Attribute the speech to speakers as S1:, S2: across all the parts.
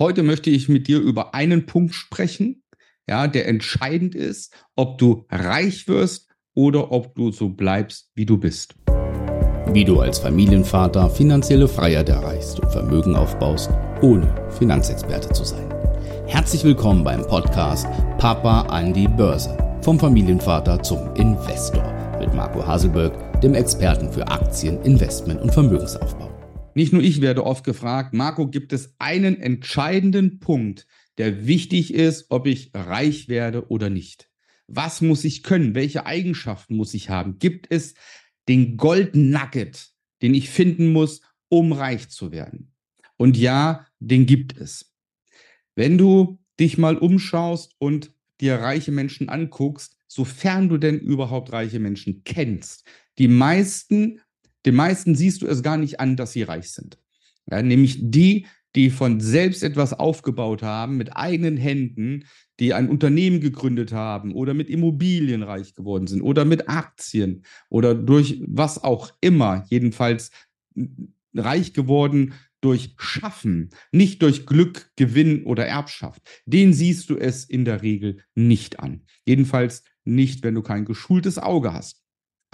S1: Heute möchte ich mit dir über einen Punkt sprechen, ja, der entscheidend ist, ob du reich wirst oder ob du so bleibst, wie du bist.
S2: Wie du als Familienvater finanzielle Freiheit erreichst und Vermögen aufbaust, ohne Finanzexperte zu sein. Herzlich willkommen beim Podcast Papa an die Börse. Vom Familienvater zum Investor mit Marco Haselberg, dem Experten für Aktien, Investment und Vermögensaufbau.
S1: Nicht nur ich werde oft gefragt, Marco, gibt es einen entscheidenden Punkt, der wichtig ist, ob ich reich werde oder nicht? Was muss ich können? Welche Eigenschaften muss ich haben? Gibt es den Gold Nugget, den ich finden muss, um reich zu werden? Und ja, den gibt es. Wenn du dich mal umschaust und dir reiche Menschen anguckst, sofern du denn überhaupt reiche Menschen kennst, die meisten den meisten siehst du es gar nicht an, dass sie reich sind. Ja, nämlich die, die von selbst etwas aufgebaut haben, mit eigenen Händen, die ein Unternehmen gegründet haben oder mit Immobilien reich geworden sind oder mit Aktien oder durch was auch immer, jedenfalls reich geworden durch Schaffen, nicht durch Glück, Gewinn oder Erbschaft. Den siehst du es in der Regel nicht an. Jedenfalls nicht, wenn du kein geschultes Auge hast.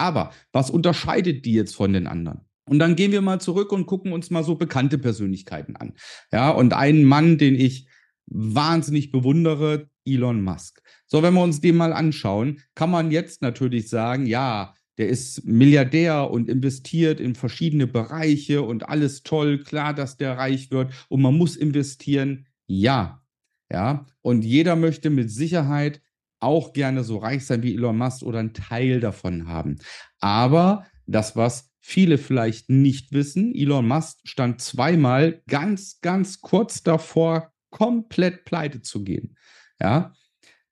S1: Aber was unterscheidet die jetzt von den anderen? Und dann gehen wir mal zurück und gucken uns mal so bekannte Persönlichkeiten an. Ja, und einen Mann, den ich wahnsinnig bewundere, Elon Musk. So, wenn wir uns den mal anschauen, kann man jetzt natürlich sagen, ja, der ist Milliardär und investiert in verschiedene Bereiche und alles toll, klar, dass der reich wird und man muss investieren. Ja, ja, und jeder möchte mit Sicherheit auch gerne so reich sein wie Elon Musk oder einen Teil davon haben. Aber das, was viele vielleicht nicht wissen, Elon Musk stand zweimal ganz, ganz kurz davor, komplett pleite zu gehen. Ja,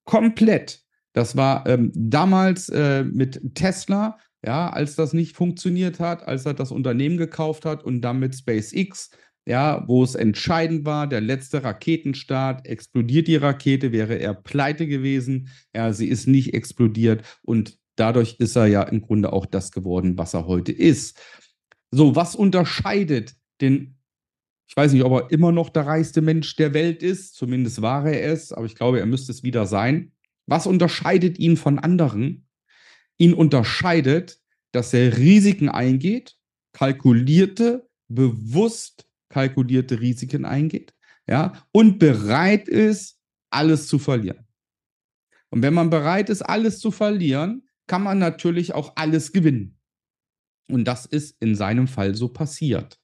S1: komplett. Das war ähm, damals äh, mit Tesla, ja, als das nicht funktioniert hat, als er das Unternehmen gekauft hat und dann mit SpaceX ja, wo es entscheidend war, der letzte Raketenstart, explodiert die Rakete, wäre er pleite gewesen. Ja, sie ist nicht explodiert und dadurch ist er ja im Grunde auch das geworden, was er heute ist. So, was unterscheidet den, ich weiß nicht, ob er immer noch der reichste Mensch der Welt ist, zumindest war er es, aber ich glaube, er müsste es wieder sein. Was unterscheidet ihn von anderen? Ihn unterscheidet, dass er Risiken eingeht, kalkulierte, bewusst kalkulierte Risiken eingeht, ja, und bereit ist, alles zu verlieren. Und wenn man bereit ist, alles zu verlieren, kann man natürlich auch alles gewinnen. Und das ist in seinem Fall so passiert.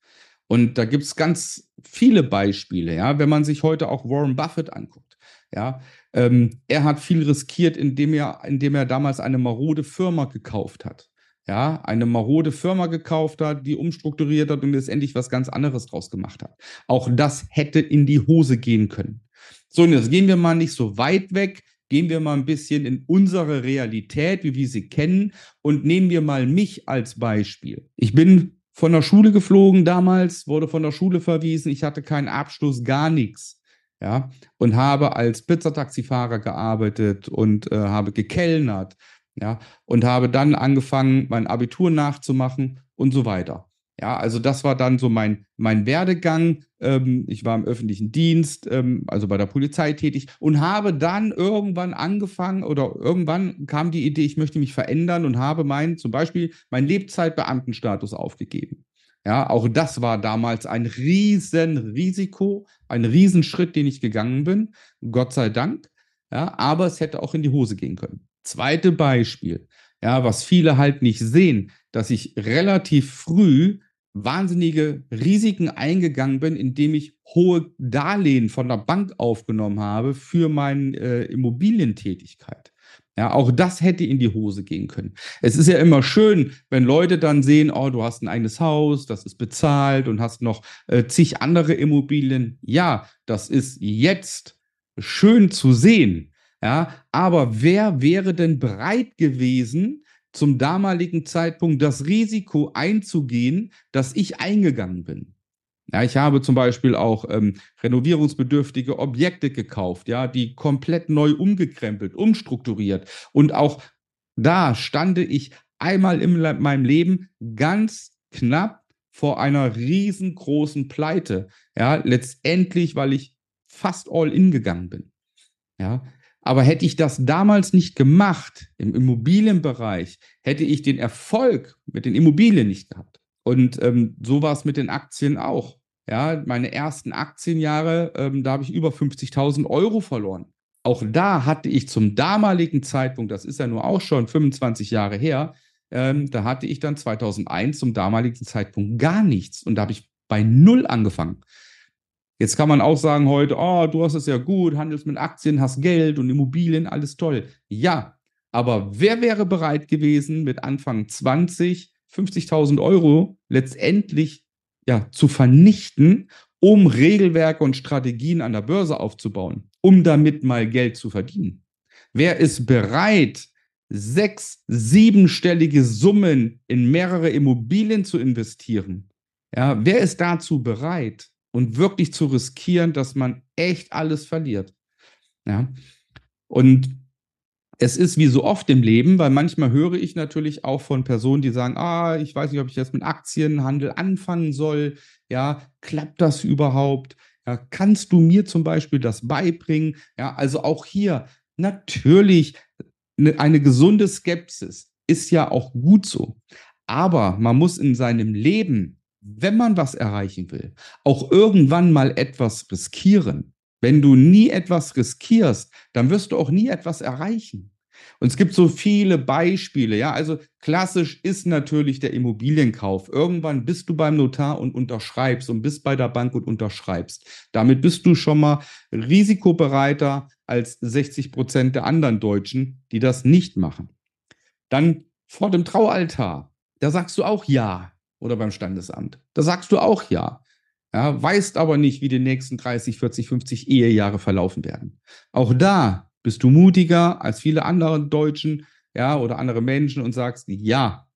S1: Und da gibt es ganz viele Beispiele, ja, wenn man sich heute auch Warren Buffett anguckt. Ja, ähm, er hat viel riskiert, indem er, indem er damals eine marode Firma gekauft hat ja, eine marode Firma gekauft hat, die umstrukturiert hat und letztendlich was ganz anderes draus gemacht hat. Auch das hätte in die Hose gehen können. So, und jetzt gehen wir mal nicht so weit weg, gehen wir mal ein bisschen in unsere Realität, wie wir sie kennen, und nehmen wir mal mich als Beispiel. Ich bin von der Schule geflogen damals, wurde von der Schule verwiesen, ich hatte keinen Abschluss, gar nichts. Ja, und habe als Pizzataxifahrer gearbeitet und äh, habe gekellnert ja, und habe dann angefangen, mein Abitur nachzumachen und so weiter. Ja, also das war dann so mein, mein Werdegang. Ähm, ich war im öffentlichen Dienst, ähm, also bei der Polizei tätig und habe dann irgendwann angefangen oder irgendwann kam die Idee, ich möchte mich verändern und habe mein, zum Beispiel meinen Lebzeitbeamtenstatus aufgegeben. Ja, auch das war damals ein Riesenrisiko, ein Riesenschritt, den ich gegangen bin. Gott sei Dank. Ja, aber es hätte auch in die Hose gehen können. Zweite Beispiel, ja, was viele halt nicht sehen, dass ich relativ früh wahnsinnige Risiken eingegangen bin, indem ich hohe Darlehen von der Bank aufgenommen habe für meine äh, Immobilientätigkeit. Ja, auch das hätte in die Hose gehen können. Es ist ja immer schön, wenn Leute dann sehen, oh, du hast ein eigenes Haus, das ist bezahlt und hast noch äh, zig andere Immobilien. Ja, das ist jetzt schön zu sehen. Ja, aber wer wäre denn bereit gewesen, zum damaligen Zeitpunkt das Risiko einzugehen, dass ich eingegangen bin? Ja, ich habe zum Beispiel auch ähm, renovierungsbedürftige Objekte gekauft, ja, die komplett neu umgekrempelt, umstrukturiert. Und auch da stande ich einmal in meinem Leben ganz knapp vor einer riesengroßen Pleite. Ja, letztendlich, weil ich fast all in gegangen bin. Ja, aber hätte ich das damals nicht gemacht im Immobilienbereich, hätte ich den Erfolg mit den Immobilien nicht gehabt. Und ähm, so war es mit den Aktien auch. Ja, meine ersten Aktienjahre, ähm, da habe ich über 50.000 Euro verloren. Auch da hatte ich zum damaligen Zeitpunkt, das ist ja nur auch schon 25 Jahre her, ähm, da hatte ich dann 2001 zum damaligen Zeitpunkt gar nichts. Und da habe ich bei Null angefangen. Jetzt kann man auch sagen heute, oh, du hast es ja gut, handelst mit Aktien, hast Geld und Immobilien, alles toll. Ja, aber wer wäre bereit gewesen, mit Anfang 20 50.000 Euro letztendlich ja, zu vernichten, um Regelwerke und Strategien an der Börse aufzubauen, um damit mal Geld zu verdienen? Wer ist bereit, sechs-, siebenstellige Summen in mehrere Immobilien zu investieren? Ja, wer ist dazu bereit? Und wirklich zu riskieren, dass man echt alles verliert. Ja. Und es ist wie so oft im Leben, weil manchmal höre ich natürlich auch von Personen, die sagen, ah, ich weiß nicht, ob ich jetzt mit Aktienhandel anfangen soll. Ja, klappt das überhaupt? Ja, kannst du mir zum Beispiel das beibringen? Ja, also auch hier natürlich eine, eine gesunde Skepsis ist ja auch gut so. Aber man muss in seinem Leben wenn man was erreichen will, auch irgendwann mal etwas riskieren. Wenn du nie etwas riskierst, dann wirst du auch nie etwas erreichen. Und es gibt so viele Beispiele, ja. Also klassisch ist natürlich der Immobilienkauf. Irgendwann bist du beim Notar und unterschreibst und bist bei der Bank und unterschreibst. Damit bist du schon mal risikobereiter als 60 Prozent der anderen Deutschen, die das nicht machen. Dann vor dem Traualtar, da sagst du auch ja oder beim Standesamt. Da sagst du auch ja. Ja, weißt aber nicht, wie die nächsten 30, 40, 50 Ehejahre verlaufen werden. Auch da bist du mutiger als viele andere Deutschen, ja, oder andere Menschen und sagst, ja,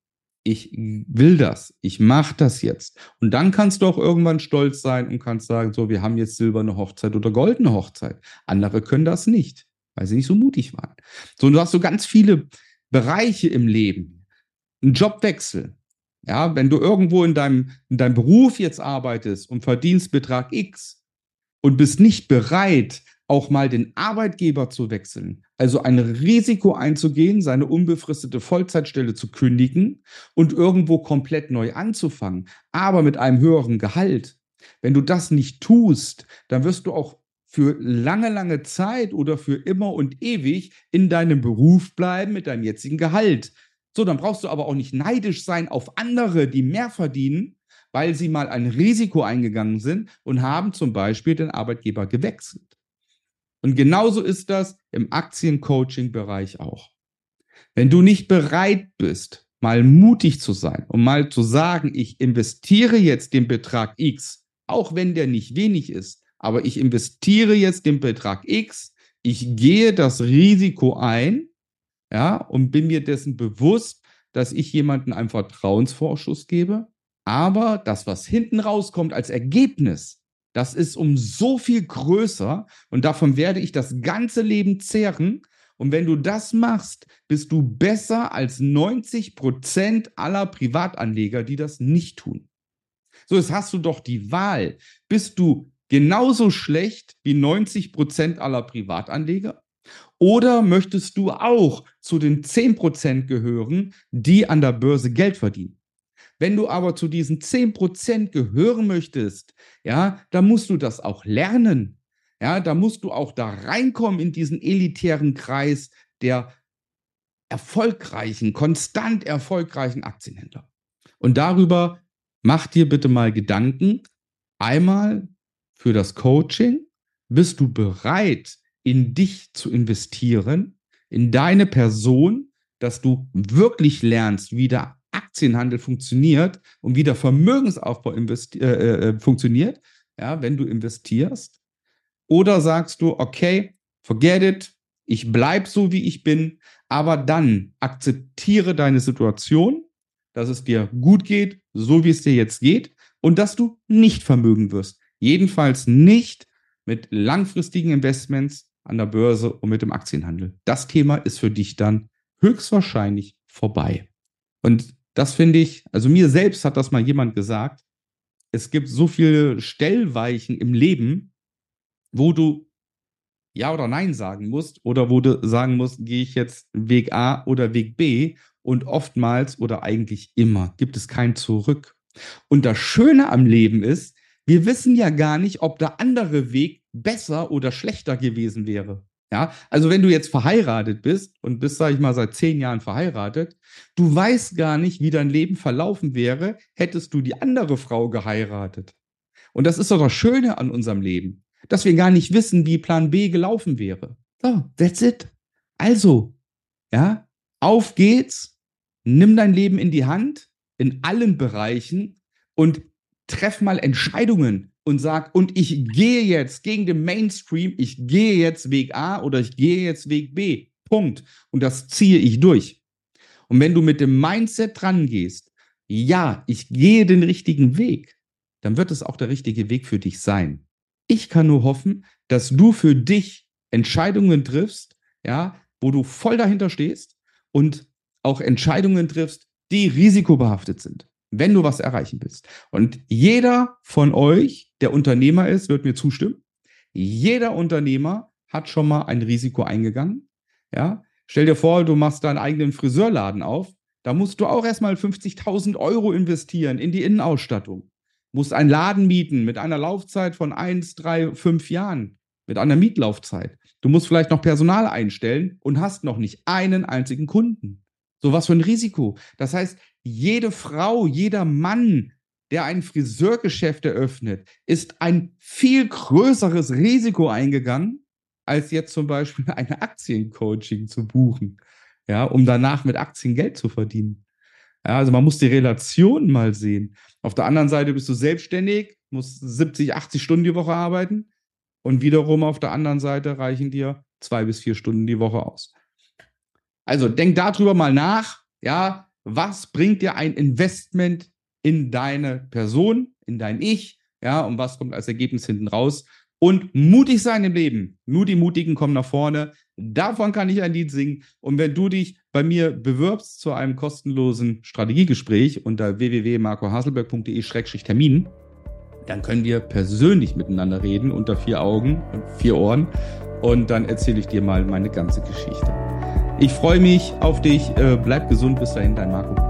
S1: ich will das, ich mache das jetzt. Und dann kannst du auch irgendwann stolz sein und kannst sagen, so, wir haben jetzt silberne Hochzeit oder goldene Hochzeit. Andere können das nicht, weil sie nicht so mutig waren. So, und du hast so ganz viele Bereiche im Leben. Ein Jobwechsel, ja, wenn du irgendwo in deinem, in deinem Beruf jetzt arbeitest und verdienst Betrag X und bist nicht bereit, auch mal den Arbeitgeber zu wechseln, also ein Risiko einzugehen, seine unbefristete Vollzeitstelle zu kündigen und irgendwo komplett neu anzufangen, aber mit einem höheren Gehalt. Wenn du das nicht tust, dann wirst du auch für lange, lange Zeit oder für immer und ewig in deinem Beruf bleiben mit deinem jetzigen Gehalt. So, dann brauchst du aber auch nicht neidisch sein auf andere, die mehr verdienen, weil sie mal ein Risiko eingegangen sind und haben zum Beispiel den Arbeitgeber gewechselt. Und genauso ist das im Aktiencoaching-Bereich auch. Wenn du nicht bereit bist, mal mutig zu sein und mal zu sagen, ich investiere jetzt den Betrag X, auch wenn der nicht wenig ist, aber ich investiere jetzt den Betrag X, ich gehe das Risiko ein, ja, und bin mir dessen bewusst, dass ich jemandem einen Vertrauensvorschuss gebe. Aber das, was hinten rauskommt als Ergebnis, das ist um so viel größer und davon werde ich das ganze Leben zehren. Und wenn du das machst, bist du besser als 90 Prozent aller Privatanleger, die das nicht tun. So, jetzt hast du doch die Wahl. Bist du genauso schlecht wie 90 Prozent aller Privatanleger? Oder möchtest du auch zu den 10% gehören, die an der Börse Geld verdienen? Wenn du aber zu diesen 10% gehören möchtest, ja, dann musst du das auch lernen. Ja, da musst du auch da reinkommen in diesen elitären Kreis der erfolgreichen, konstant erfolgreichen Aktienhändler. Und darüber mach dir bitte mal Gedanken. Einmal für das Coaching. Bist du bereit, in dich zu investieren, in deine Person, dass du wirklich lernst, wie der Aktienhandel funktioniert und wie der Vermögensaufbau äh, äh, äh, funktioniert, ja, wenn du investierst. Oder sagst du, okay, forget it, ich bleibe so, wie ich bin, aber dann akzeptiere deine Situation, dass es dir gut geht, so wie es dir jetzt geht, und dass du nicht vermögen wirst. Jedenfalls nicht mit langfristigen Investments, an der Börse und mit dem Aktienhandel. Das Thema ist für dich dann höchstwahrscheinlich vorbei. Und das finde ich, also mir selbst hat das mal jemand gesagt, es gibt so viele Stellweichen im Leben, wo du Ja oder Nein sagen musst oder wo du sagen musst, gehe ich jetzt Weg A oder Weg B und oftmals oder eigentlich immer gibt es kein Zurück. Und das Schöne am Leben ist, wir wissen ja gar nicht, ob der andere Weg besser oder schlechter gewesen wäre. Ja, also wenn du jetzt verheiratet bist und bist, sag ich mal, seit zehn Jahren verheiratet, du weißt gar nicht, wie dein Leben verlaufen wäre, hättest du die andere Frau geheiratet. Und das ist doch das Schöne an unserem Leben, dass wir gar nicht wissen, wie Plan B gelaufen wäre. So, that's it. Also, ja, auf geht's, nimm dein Leben in die Hand, in allen Bereichen und treff mal Entscheidungen und sag, und ich gehe jetzt gegen den Mainstream, ich gehe jetzt Weg A oder ich gehe jetzt Weg B. Punkt. Und das ziehe ich durch. Und wenn du mit dem Mindset dran gehst, ja, ich gehe den richtigen Weg, dann wird es auch der richtige Weg für dich sein. Ich kann nur hoffen, dass du für dich Entscheidungen triffst, ja, wo du voll dahinter stehst und auch Entscheidungen triffst, die risikobehaftet sind wenn du was erreichen willst. Und jeder von euch, der Unternehmer ist, wird mir zustimmen. Jeder Unternehmer hat schon mal ein Risiko eingegangen. Ja, stell dir vor, du machst deinen eigenen Friseurladen auf. Da musst du auch erstmal 50.000 Euro investieren in die Innenausstattung. Musst einen Laden mieten mit einer Laufzeit von eins, drei, fünf Jahren, mit einer Mietlaufzeit. Du musst vielleicht noch Personal einstellen und hast noch nicht einen einzigen Kunden. So was für ein Risiko. Das heißt, jede Frau, jeder Mann, der ein Friseurgeschäft eröffnet, ist ein viel größeres Risiko eingegangen, als jetzt zum Beispiel ein Aktiencoaching zu buchen, ja, um danach mit Aktien Geld zu verdienen. Ja, also man muss die Relation mal sehen. Auf der anderen Seite bist du selbstständig, musst 70, 80 Stunden die Woche arbeiten und wiederum auf der anderen Seite reichen dir zwei bis vier Stunden die Woche aus. Also denk darüber mal nach, ja, was bringt dir ein Investment in deine Person, in dein Ich, ja, und was kommt als Ergebnis hinten raus? Und mutig sein im Leben. Nur die Mutigen kommen nach vorne. Davon kann ich ein Lied singen. Und wenn du dich bei mir bewirbst zu einem kostenlosen Strategiegespräch unter www.marcohaselberg.de-termin, dann können wir persönlich miteinander reden unter vier Augen und vier Ohren. Und dann erzähle ich dir mal meine ganze Geschichte. Ich freue mich auf dich. Äh, bleib gesund. Bis dahin, dein Marco.